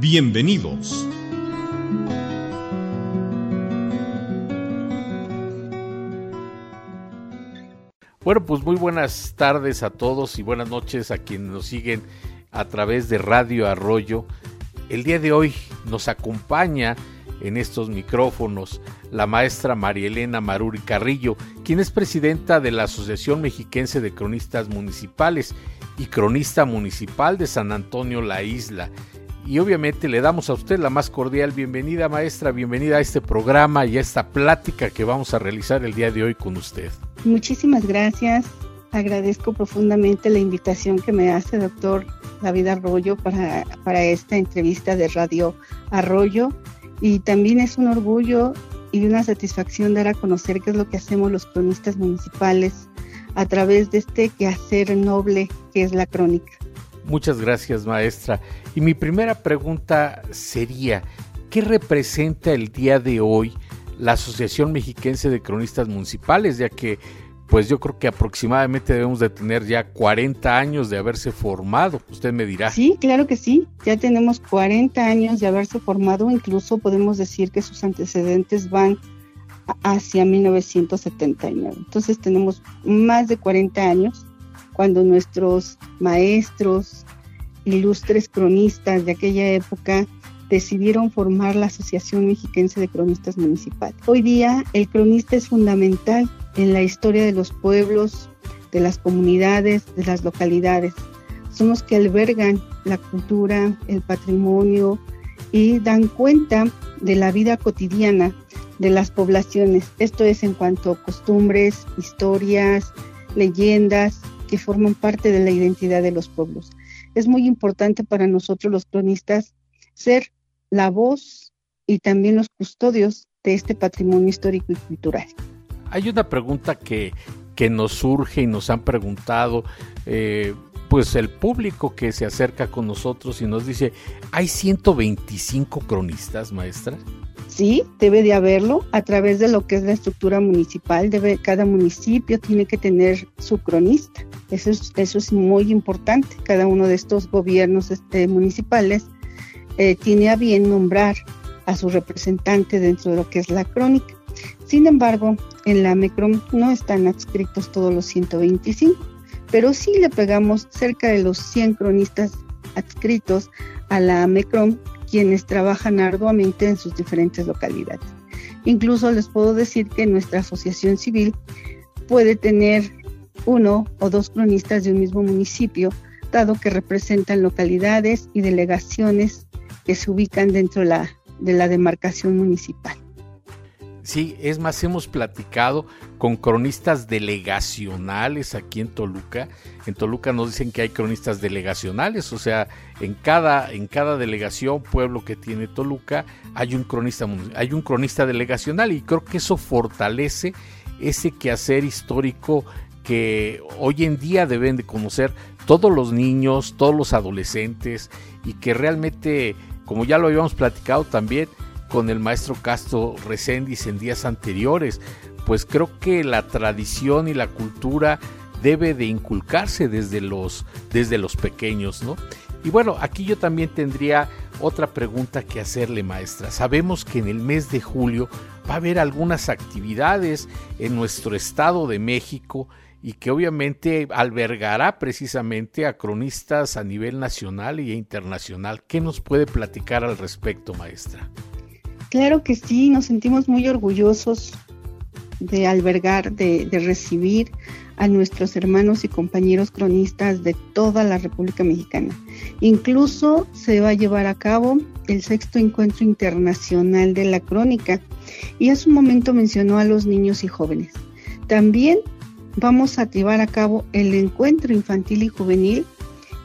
Bienvenidos. Bueno, pues muy buenas tardes a todos y buenas noches a quienes nos siguen a través de Radio Arroyo. El día de hoy nos acompaña en estos micrófonos la maestra María Elena Maruri Carrillo, quien es presidenta de la Asociación Mexiquense de Cronistas Municipales y cronista municipal de San Antonio La Isla y obviamente le damos a usted la más cordial bienvenida, maestra, bienvenida a este programa y a esta plática que vamos a realizar el día de hoy con usted. Muchísimas gracias. Agradezco profundamente la invitación que me hace doctor David Arroyo para, para esta entrevista de Radio Arroyo. Y también es un orgullo y una satisfacción dar a conocer qué es lo que hacemos los cronistas municipales a través de este quehacer noble que es la crónica. Muchas gracias, maestra. Y mi primera pregunta sería, ¿qué representa el día de hoy la Asociación Mexiquense de Cronistas Municipales? Ya que, pues yo creo que aproximadamente debemos de tener ya 40 años de haberse formado. Usted me dirá. Sí, claro que sí. Ya tenemos 40 años de haberse formado. Incluso podemos decir que sus antecedentes van hacia 1979. Entonces tenemos más de 40 años cuando nuestros maestros, ilustres cronistas de aquella época decidieron formar la Asociación Mexiquense de Cronistas Municipales. Hoy día el cronista es fundamental en la historia de los pueblos, de las comunidades, de las localidades. Son los que albergan la cultura, el patrimonio y dan cuenta de la vida cotidiana de las poblaciones. Esto es en cuanto a costumbres, historias, leyendas, que forman parte de la identidad de los pueblos. Es muy importante para nosotros los cronistas ser la voz y también los custodios de este patrimonio histórico y cultural. Hay una pregunta que, que nos surge y nos han preguntado, eh, pues el público que se acerca con nosotros y nos dice, ¿hay 125 cronistas, maestra? Sí, debe de haberlo a través de lo que es la estructura municipal. Cada municipio tiene que tener su cronista. Eso es, eso es muy importante. Cada uno de estos gobiernos este, municipales eh, tiene a bien nombrar a su representante dentro de lo que es la crónica. Sin embargo, en la MECROM no están adscritos todos los 125, pero sí le pegamos cerca de los 100 cronistas adscritos a la MECROM quienes trabajan arduamente en sus diferentes localidades. Incluso les puedo decir que nuestra asociación civil puede tener uno o dos cronistas de un mismo municipio, dado que representan localidades y delegaciones que se ubican dentro de la, de la demarcación municipal. Sí, es más, hemos platicado con cronistas delegacionales aquí en Toluca. En Toluca nos dicen que hay cronistas delegacionales, o sea, en cada, en cada delegación, pueblo que tiene Toluca, hay un cronista, hay un cronista delegacional y creo que eso fortalece ese quehacer histórico que hoy en día deben de conocer todos los niños, todos los adolescentes y que realmente, como ya lo habíamos platicado también, con el maestro Castro Reséndiz en días anteriores, pues creo que la tradición y la cultura debe de inculcarse desde los, desde los pequeños, ¿no? Y bueno, aquí yo también tendría otra pregunta que hacerle, maestra. Sabemos que en el mes de julio va a haber algunas actividades en nuestro estado de México y que obviamente albergará precisamente a cronistas a nivel nacional e internacional. ¿Qué nos puede platicar al respecto, maestra? Claro que sí, nos sentimos muy orgullosos de albergar, de, recibir a nuestros hermanos y compañeros cronistas de toda la República Mexicana. Incluso se va a llevar a cabo el sexto encuentro internacional de la crónica y hace un momento mencionó a los niños y jóvenes. También vamos a llevar a cabo el encuentro infantil y juvenil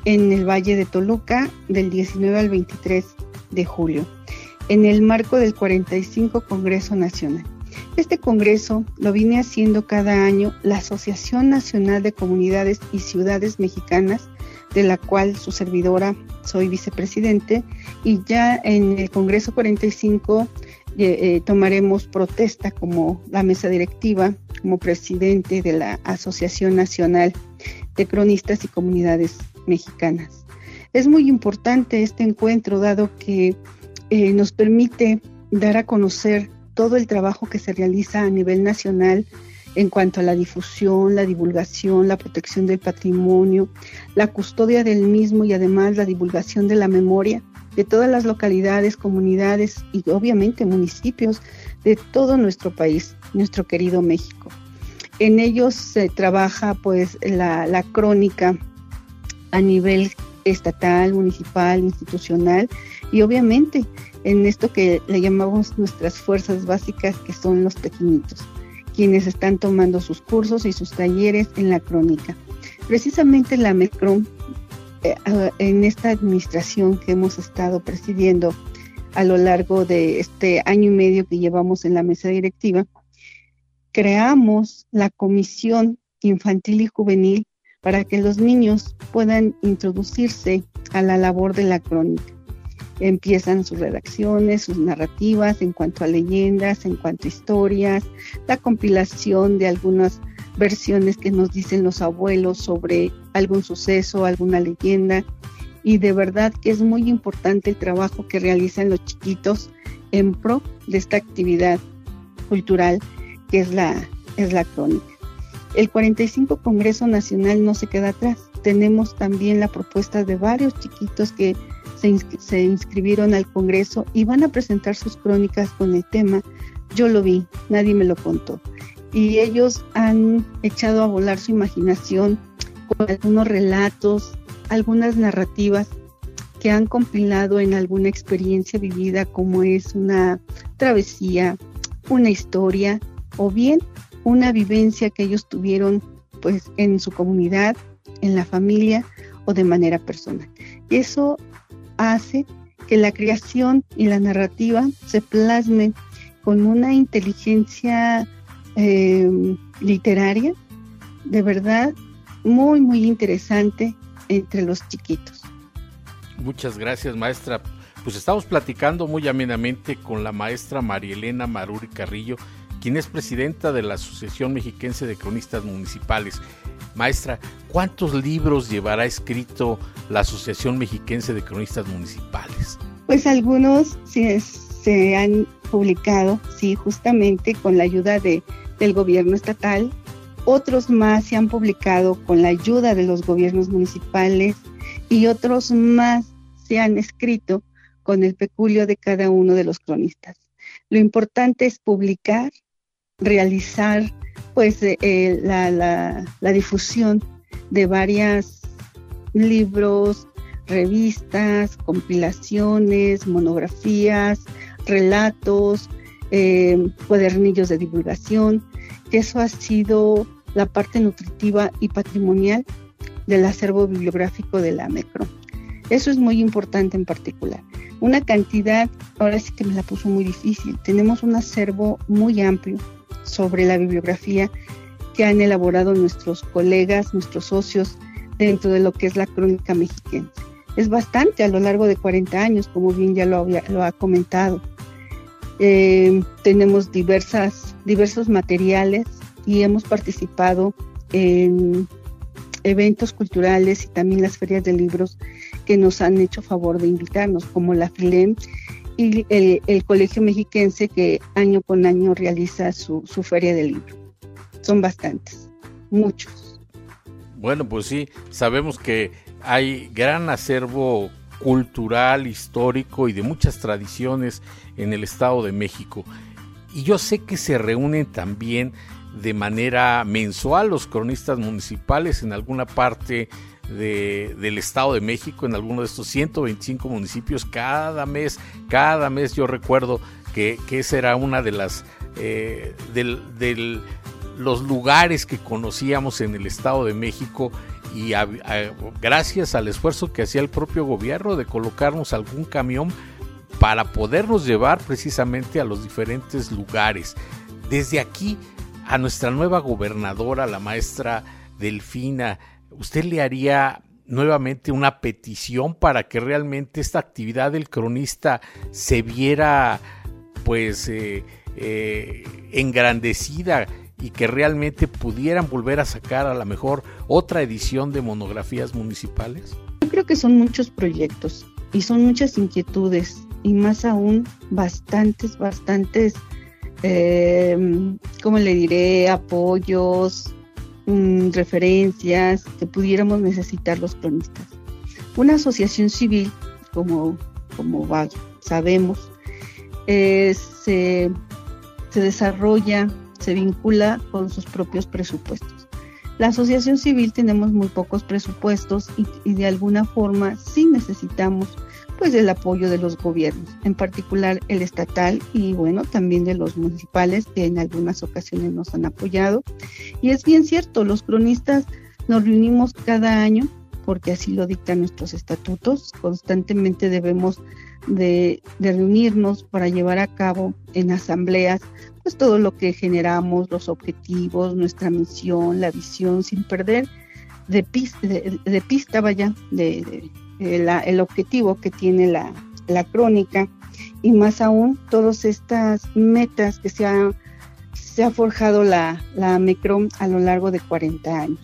en el Valle de Toluca del 19 al 23 de julio. en el marco del 45 Congreso Nacional. Este Congreso lo viene haciendo cada año la Asociación Nacional de Comunidades y Ciudades Mexicanas, de la cual su servidora soy vicepresidente, y ya en el Congreso 45 eh, eh, tomaremos protesta como la mesa directiva, como presidente de la Asociación Nacional de Cronistas y Comunidades Mexicanas. Es muy importante este encuentro dado que eh, nos permite dar a conocer todo el trabajo que se realiza a nivel nacional en cuanto a la difusión, la divulgación, la protección del patrimonio, la custodia del mismo y además la divulgación de la memoria de todas las localidades, comunidades y obviamente municipios de todo nuestro país, nuestro querido México. En ellos se trabaja pues la, la crónica a nivel estatal, municipal, institucional y obviamente en esto que le llamamos nuestras fuerzas básicas que son los pequeñitos, quienes están tomando sus cursos y sus talleres en la crónica. Precisamente la MECROM, eh, en esta administración que hemos estado presidiendo a lo largo de este año y medio que llevamos en la mesa directiva, creamos la Comisión Infantil y Juvenil para que los niños puedan introducirse a la labor de la crónica. Empiezan sus redacciones, sus narrativas en cuanto a leyendas, en cuanto a historias, la compilación de algunas versiones que nos dicen los abuelos sobre algún suceso, alguna leyenda. Y de verdad que es muy importante el trabajo que realizan los chiquitos en pro de esta actividad cultural que es la, es la crónica. El 45 Congreso Nacional no se queda atrás. Tenemos también la propuesta de varios chiquitos que se, inscribieron al Congreso y van a presentar sus crónicas con el tema Yo lo vi, nadie me lo contó. Y ellos han echado a volar su imaginación con algunos relatos, algunas narrativas que han compilado en alguna experiencia vivida como es una travesía, una historia o bien una vivencia que ellos tuvieron pues en su comunidad, en la familia o de manera personal. Eso hace que la creación y la narrativa se plasmen con una inteligencia eh, literaria de verdad muy, muy interesante entre los chiquitos. Muchas gracias, maestra. Pues estamos platicando muy amenamente con la maestra Marielena Maruri Carrillo, quien es presidenta de la Asociación Mexiquense de Cronistas Municipales. Maestra, ¿cuántos libros llevará escrito la Asociación Mexiquense de Cronistas Municipales? Pues algunos se, han publicado, sí, justamente con la ayuda de, del gobierno estatal. Otros más se han publicado con la ayuda de los gobiernos municipales y otros más se han escrito con el peculio de cada uno de los cronistas. Lo importante es publicar realizar pues eh, eh, la, la, difusión de varios libros, revistas, compilaciones, monografías, relatos, eh, cuadernillos de divulgación, eso ha sido la parte nutritiva y patrimonial del acervo bibliográfico de la MECRO. Eso es muy importante en particular. Una cantidad, ahora sí que me la puso muy difícil. Tenemos un acervo muy amplio sobre la bibliografía que han elaborado nuestros colegas, nuestros socios dentro de lo que es la crónica mexicana. Es bastante a lo largo de 40 años, como bien ya lo, ha comentado. Eh, tenemos diversas, diversos materiales y hemos participado en eventos culturales y también las ferias de libros que nos han hecho favor de invitarnos, como la FILEM y el, Colegio Mexiquense que año con año realiza su, su feria de libro. Son bastantes, muchos. Bueno, pues sí, sabemos que hay gran acervo cultural, histórico y de muchas tradiciones en el Estado de México. Y yo sé que se reúnen también de manera mensual los cronistas municipales en alguna parte del Estado de México, en alguno de estos 125 municipios, cada mes, cada mes yo recuerdo que, que esa era una de las, eh, del, los lugares que conocíamos en el Estado de México y gracias al esfuerzo que hacía el propio gobierno de colocarnos algún camión para podernos llevar precisamente a los diferentes lugares. Desde aquí a nuestra nueva gobernadora, la maestra Delfina, ¿usted le haría nuevamente una petición para que realmente esta actividad del cronista se viera pues eh, eh, engrandecida y que realmente pudieran volver a sacar a lo mejor otra edición de monografías municipales? Yo creo que son muchos proyectos y son muchas inquietudes y más aún bastantes, bastantes, eh, ¿cómo le diré? Apoyos, mm, referencias que pudiéramos necesitar los cronistas. Una asociación civil, como, como sabemos, se, se desarrolla, se vincula con sus propios presupuestos. La asociación civil tenemos muy pocos presupuestos y, y de alguna forma sí necesitamos pues el apoyo de los gobiernos, en particular el estatal y bueno, también de los municipales que en algunas ocasiones nos han apoyado. Y es bien cierto, los cronistas nos reunimos cada año porque así lo dictan nuestros estatutos. Constantemente debemos de, reunirnos para llevar a cabo en asambleas pues todo lo que generamos, los objetivos, nuestra misión, la visión, sin perder de pista, de, pista vaya, de, el objetivo que tiene la, crónica y más aún todas estas metas que se ha, se ha forjado la, la MECROM a lo largo de 40 años.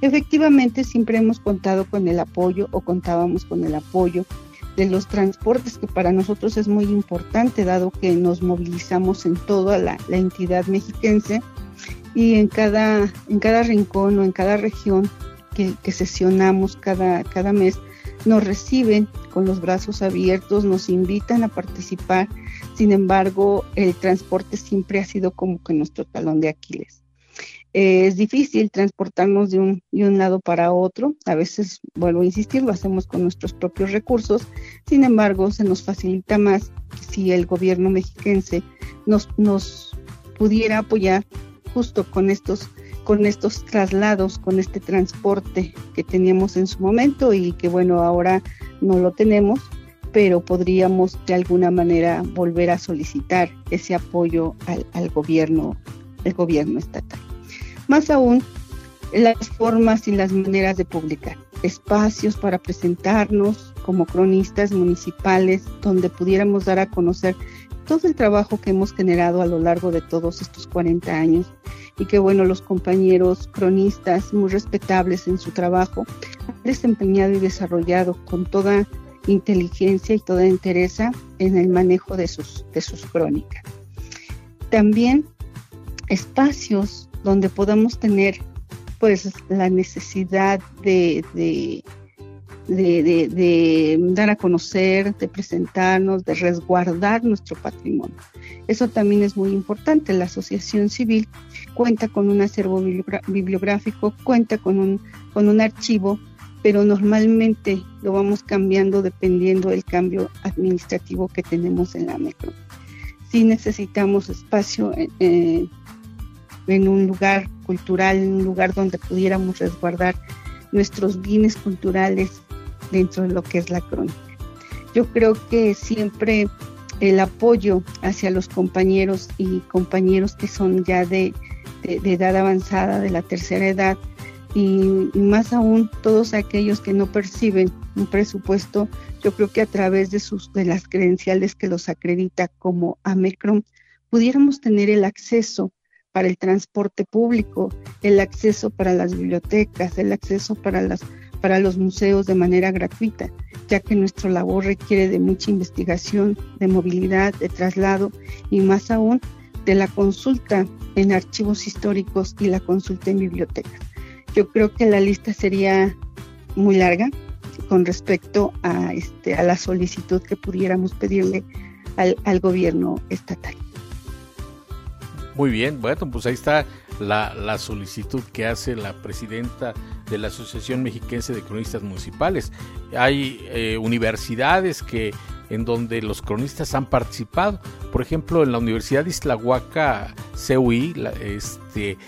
Efectivamente, siempre hemos contado con el apoyo o contábamos con el apoyo de los transportes, que para nosotros es muy importante, dado que nos movilizamos en toda la, entidad mexiquense y en cada, en cada rincón o en cada región que, que sesionamos cada, cada mes, nos reciben con los brazos abiertos, nos invitan a participar. Sin embargo, el transporte siempre ha sido como que nuestro talón de Aquiles. Eh, es difícil transportarnos de un, de un lado para otro. A veces, vuelvo a insistir, lo hacemos con nuestros propios recursos. Sin embargo, se nos facilita más si el gobierno mexiquense nos, nos pudiera apoyar justo con estos con estos traslados, con este transporte que teníamos en su momento y que bueno, ahora no lo tenemos, pero podríamos de alguna manera volver a solicitar ese apoyo al, gobierno, el gobierno estatal. Más aún, las formas y las maneras de publicar, espacios para presentarnos como cronistas municipales donde pudiéramos dar a conocer todo el trabajo que hemos generado a lo largo de todos estos 40 años y que bueno, los compañeros cronistas muy respetables en su trabajo han desempeñado y desarrollado con toda inteligencia y toda entereza en el manejo de sus, de sus crónicas. También espacios donde podamos tener pues la necesidad de, de, de, de, dar a conocer, de presentarnos, de resguardar nuestro patrimonio. Eso también es muy importante. La asociación civil cuenta con un acervo bibliográfico, cuenta con un, con un archivo, pero normalmente lo vamos cambiando dependiendo del cambio administrativo que tenemos en la metro. Si necesitamos espacio en un lugar cultural, en un lugar donde pudiéramos resguardar nuestros bienes culturales dentro de lo que es la crónica. Yo creo que siempre el apoyo hacia los compañeros y compañeros que son ya de, edad avanzada, de la tercera edad, y, más aún todos aquellos que no perciben un presupuesto, yo creo que a través de, sus, de las credenciales que los acredita como AMECROM, pudiéramos tener el acceso para el transporte público, el acceso para las bibliotecas, el acceso para, las, para los museos de manera gratuita, ya que nuestra labor requiere de mucha investigación, de movilidad, de traslado y más aún de la consulta en archivos históricos y la consulta en bibliotecas. Yo creo que la lista sería muy larga con respecto a, este, a la solicitud que pudiéramos pedirle al, al gobierno estatal. Muy bien, bueno, pues ahí está la, la, solicitud que hace la presidenta de la Asociación Mexiquense de Cronistas Municipales. Hay eh, universidades que en donde los cronistas han participado. Por ejemplo, en la Universidad de Islahuaca, CUI, este,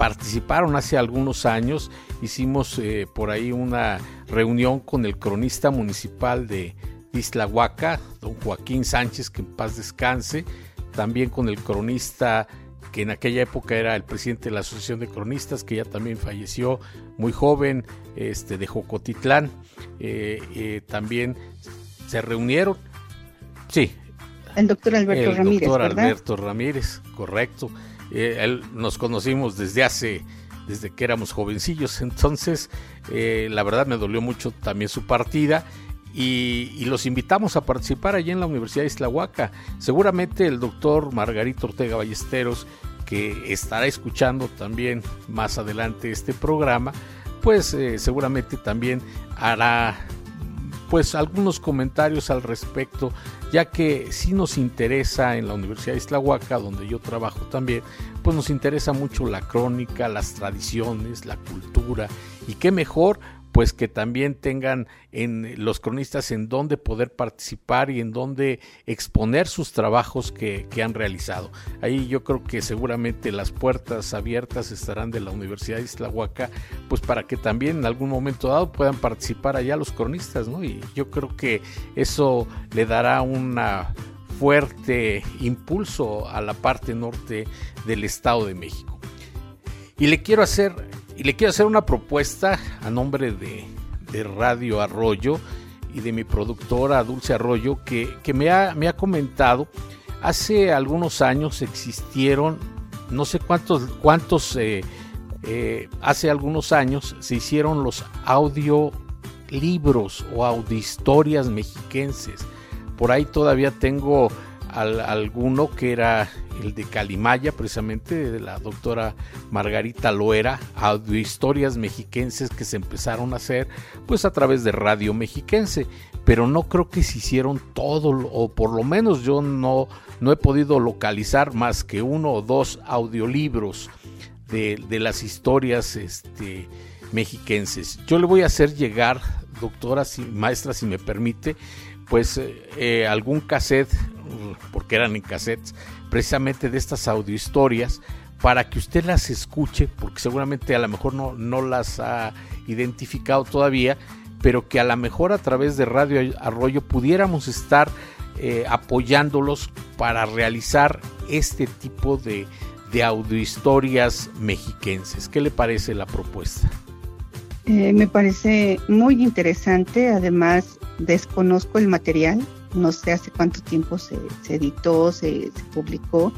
participaron hace algunos años. Hicimos eh, por ahí una reunión con el cronista municipal de, Islahuaca, don Joaquín Sánchez, que en paz descanse, también con el cronista que en aquella época era el presidente de la Asociación de Cronistas, que ya también falleció muy joven, este, de Jocotitlán. Eh, eh, también se reunieron, sí. El doctor Alberto Ramírez. El doctor Alberto Ramírez, correcto. Eh, él nos conocimos desde hace, desde que éramos jovencillos, entonces la verdad me dolió mucho también su partida y, los invitamos a participar allí en la Universidad de Islahuaca. Seguramente el doctor Margarito Ortega Ballesteros, que estará escuchando también más adelante este programa, pues eh, seguramente también hará pues algunos comentarios al respecto, ya que si nos interesa en la Universidad de Islahuaca, donde yo trabajo también, pues nos interesa mucho la crónica, las tradiciones, la cultura, y qué mejor pues que también tengan en los cronistas en dónde poder participar y en dónde exponer sus trabajos que, han realizado. Ahí yo creo que seguramente las puertas abiertas estarán de la Universidad de Islahuaca, pues para que también en algún momento dado puedan participar allá los cronistas, ¿no? Y yo creo que eso le dará una fuerte impulso a la parte norte del Estado de México. Y le quiero hacer y le quiero hacer una propuesta a nombre de, Radio Arroyo y de mi productora Dulce Arroyo que, me, ha, me, ha, comentado, hace algunos años existieron, no sé cuántos, cuántos eh, eh, hace algunos años se hicieron los audiolibros o audiohistorias mexiquenses. Por ahí todavía tengo alguno que era el de Calimaya, precisamente de la doctora Margarita Loera, audiohistorias mexiquenses que se empezaron a hacer pues a través de Radio Mexiquense, pero no creo que se hicieron todo, o por lo menos yo no, no he podido localizar más que uno o dos audiolibros de, de las historias este, mexiquenses. Yo le voy a hacer llegar, doctora, si, maestra, si me permite, pues eh, eh, algún cassette, porque eran en cassettes, precisamente de estas audiohistorias, para que usted las escuche, porque seguramente a lo mejor no, no las ha identificado todavía, pero que a lo mejor a través de Radio Arroyo pudiéramos estar eh, apoyándolos para realizar este tipo de, de audiohistorias mexiquenses. ¿Qué le parece la propuesta? me parece muy interesante, además desconozco el material, no sé hace cuánto tiempo se, editó, se, publicó,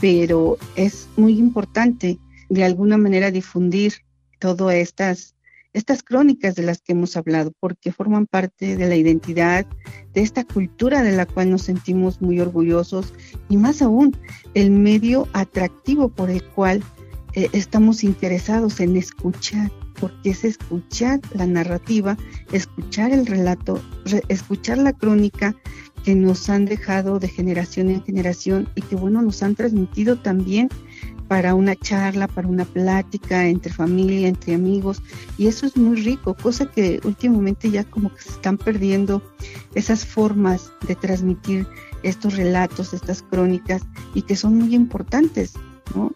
pero es muy importante de alguna manera difundir todas estas, crónicas de las que hemos hablado, porque forman parte de la identidad, de esta cultura de la cual nos sentimos muy orgullosos y más aún el medio atractivo por el cual eh, estamos interesados en escuchar porque es escuchar la narrativa, escuchar el relato, escuchar la crónica que nos han dejado de generación en generación y que bueno, nos han transmitido también para una charla, para una plática entre familia, entre amigos, y eso es muy rico, cosa que últimamente ya como que se están perdiendo esas formas de transmitir estos relatos, estas crónicas, y que son muy importantes.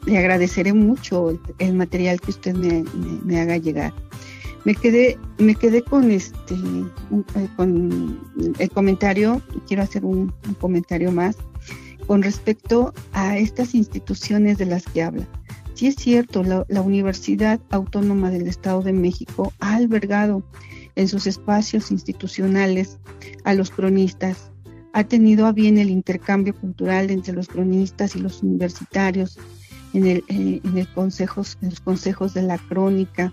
Le agradeceré mucho el, material que usted me, haga llegar. Me quedé, me quedé con este eh, con el comentario, quiero hacer un, comentario más con respecto a estas instituciones de las que habla. Sí es cierto, la, la Universidad Autónoma del Estado de México ha albergado en sus espacios institucionales a los cronistas, ha tenido a bien el intercambio cultural entre los cronistas y los universitarios, en, el, en, el consejos, en los consejos de la crónica,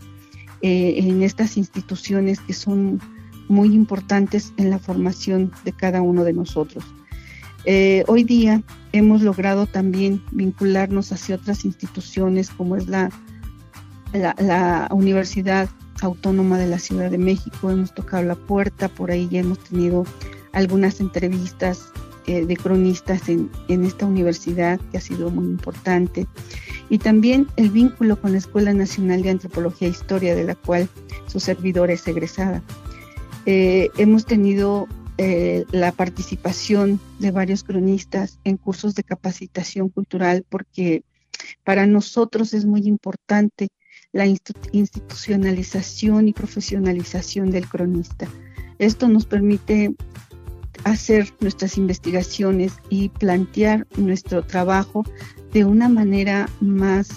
eh, en estas instituciones que son muy importantes en la formación de cada uno de nosotros. Eh, hoy día hemos logrado también vincularnos hacia otras instituciones como es la, la, la, Universidad Autónoma de la Ciudad de México, hemos tocado la puerta, por ahí ya hemos tenido algunas entrevistas eh, de cronistas en, esta universidad, que ha sido muy importante, y también el vínculo con la Escuela Nacional de Antropología e Historia, de la cual su servidor es egresada. Eh, hemos tenido eh, la participación de varios cronistas en cursos de capacitación cultural porque para nosotros es muy importante la institucionalización y profesionalización del cronista. Esto nos permite hacer nuestras investigaciones y plantear nuestro trabajo de una manera más,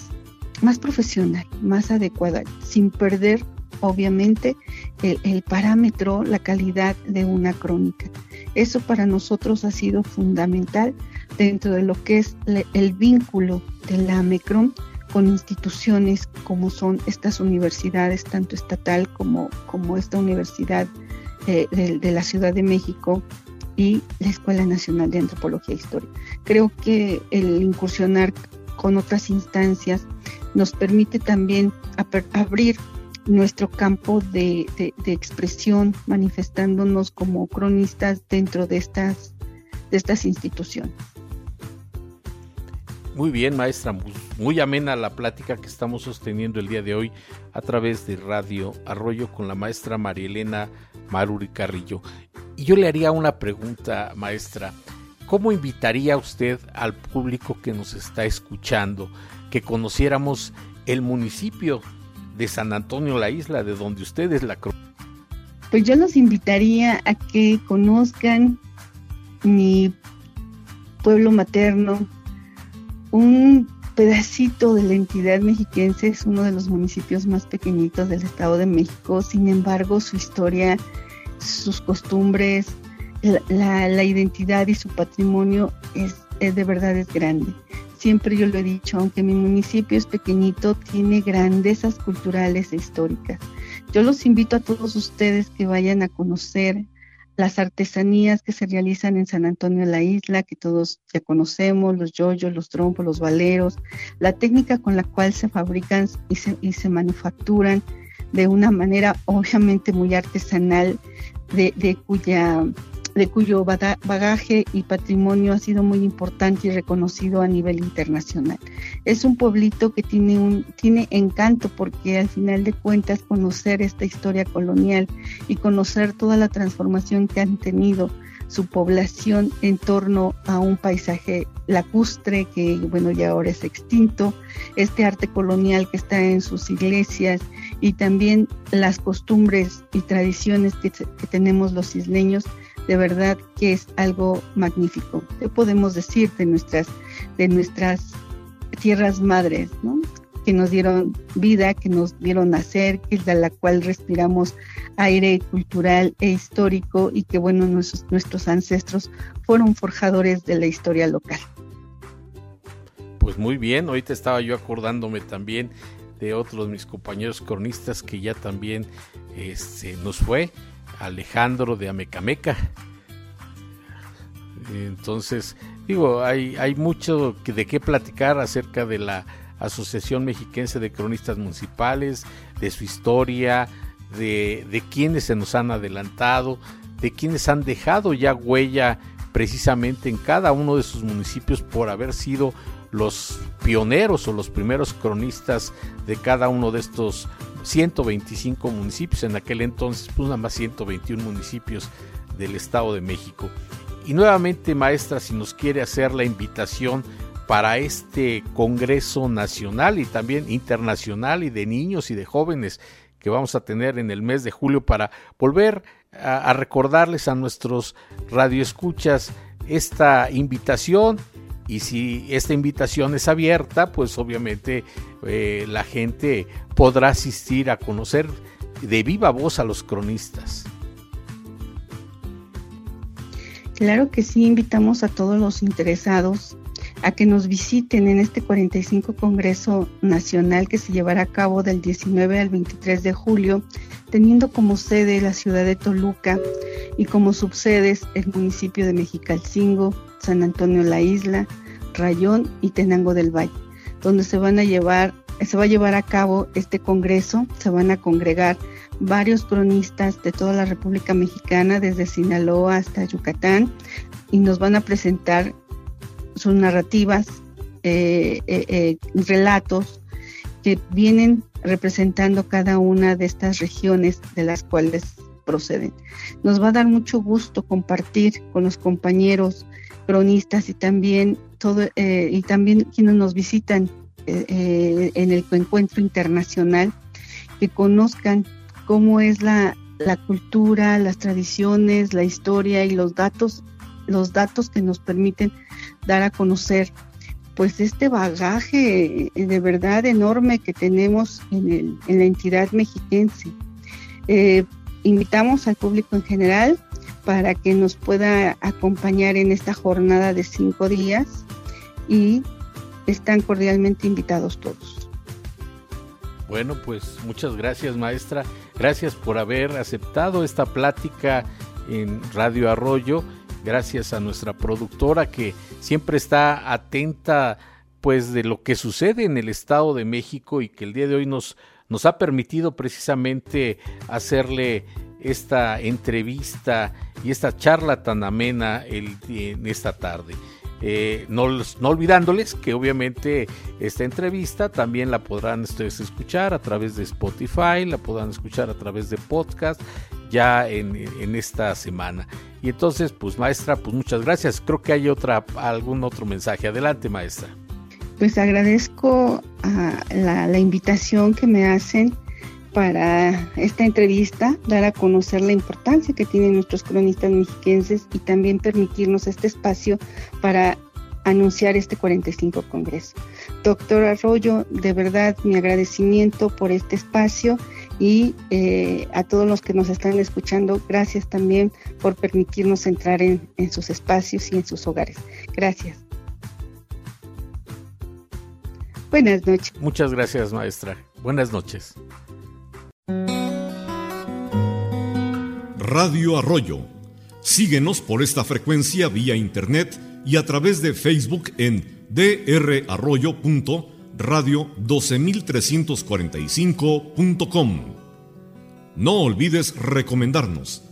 más profesional, más adecuada, sin perder obviamente el, parámetro, la calidad de una crónica. Eso para nosotros ha sido fundamental dentro de lo que es el vínculo de la AMECROM con instituciones como son estas universidades, tanto estatal como, como esta universidad de, de, la Ciudad de México y la Escuela Nacional de Antropología e Historia. Creo que el incursionar con otras instancias nos permite también abrir nuestro campo de, expresión, manifestándonos como cronistas dentro de estas, de estas instituciones. Muy bien, maestra, muy amena la plática que estamos sosteniendo el día de hoy a través de Radio Arroyo con la maestra Marielena Maruri Carrillo. Y yo le haría una pregunta, maestra. ¿Cómo invitaría usted al público que nos está escuchando que conociéramos el municipio de San Antonio la Isla, de donde usted es la Pues yo los invitaría a que conozcan mi pueblo materno, un pedacito de la entidad mexiquense, es uno de los municipios más pequeñitos del Estado de México, sin embargo su historia, sus costumbres, la, identidad y su patrimonio es, es de verdad es grande. Siempre yo lo he dicho, aunque mi municipio es pequeñito, tiene grandezas culturales e históricas. Yo los invito a todos ustedes que vayan a conocer las artesanías que se realizan en San Antonio de la Isla, que todos ya conocemos, los yoyos, los trompos, los valeros, la técnica con la cual se fabrican y se, y se manufacturan de una manera obviamente muy artesanal, de, de cuya de cuyo bagaje y patrimonio ha sido muy importante y reconocido a nivel internacional. Es un pueblito que tiene un tiene encanto porque al final de cuentas conocer esta historia colonial y conocer toda la transformación que han tenido su población en torno a un paisaje lacustre que bueno ya ahora es extinto, este arte colonial que está en sus iglesias y también las costumbres y tradiciones que, tenemos los isleños de verdad que es algo magnífico. ¿Qué podemos decir de nuestras, de nuestras tierras madres, que nos dieron vida, que nos dieron nacer, que es de la cual respiramos aire cultural e histórico y que bueno, nuestros, nuestros ancestros fueron forjadores de la historia local. Pues muy bien, ahorita estaba yo acordándome también de otros mis compañeros cronistas que ya también este, nos fue Alejandro de Amecameca. Entonces, digo, hay, hay mucho de qué platicar acerca de la Asociación Mexiquense de Cronistas Municipales, de su historia, de, de quienes se nos han adelantado, de quienes han dejado ya huella precisamente en cada uno de sus municipios por haber sido los pioneros o los primeros cronistas de cada uno de estos 125 municipios, en aquel entonces pues nada más 121 municipios del Estado de México. Y nuevamente, maestra, si nos quiere hacer la invitación para este Congreso Nacional y también internacional y de niños y de jóvenes que vamos a tener en el mes de julio para volver a, recordarles a nuestros radioescuchas esta invitación y si esta invitación es abierta, pues obviamente eh, la gente podrá asistir a conocer de viva voz a los cronistas. Claro que sí, invitamos a todos los interesados a que nos visiten en este 45 Congreso Nacional que se llevará a cabo del 19 al 23 de julio, teniendo como sede la ciudad de Toluca y como subsedes el municipio de Mexicalcingo, San Antonio la Isla, Rayón y Tenango del Valle, donde se van a llevar, se va a llevar a cabo este congreso, se van a congregar varios cronistas de toda la República Mexicana, desde Sinaloa hasta Yucatán, y nos van a presentar sus narrativas, eh, eh, eh, relatos que vienen representando cada una de estas regiones de las cuales proceden. Nos va a dar mucho gusto compartir con los compañeros cronistas y también todo eh, y también quienes nos visitan eh, eh, en el encuentro internacional que conozcan cómo es la, la cultura, las tradiciones, la historia y los datos, los datos que nos permiten dar a conocer pues este bagaje de verdad enorme que tenemos en, la entidad mexiquense. Eh, invitamos al público en general para que nos pueda acompañar en esta jornada de cinco días y están cordialmente invitados todos. Bueno, pues muchas gracias maestra, gracias por haber aceptado esta plática en Radio Arroyo, gracias a nuestra productora que siempre está atenta pues de lo que sucede en el Estado de México y que el día de hoy nos, nos ha permitido precisamente hacerle esta entrevista y esta charla tan amena en esta tarde. Eh, no, olvidándoles que obviamente esta entrevista también la podrán ustedes escuchar a través de Spotify, la podrán escuchar a través de podcast ya en, esta semana. Y entonces, pues maestra, pues muchas gracias. Creo que hay otra, algún otro mensaje. Adelante, maestra. Pues agradezco a la, la invitación que me hacen para esta entrevista, dar a conocer la importancia que tienen nuestros cronistas mexiquenses y también permitirnos este espacio para anunciar este 45 Congreso. Doctor Arroyo, de verdad mi agradecimiento por este espacio y eh, a todos los que nos están escuchando, gracias también por permitirnos entrar en, en sus espacios y en sus hogares. Gracias. Buenas noches. Muchas gracias, maestra. Buenas noches. Radio Arroyo. Síguenos por esta frecuencia vía internet y a través de Facebook en drarroyo.radio12345.com. No olvides recomendarnos.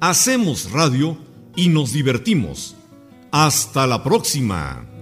Hacemos radio y nos divertimos. Hasta la próxima.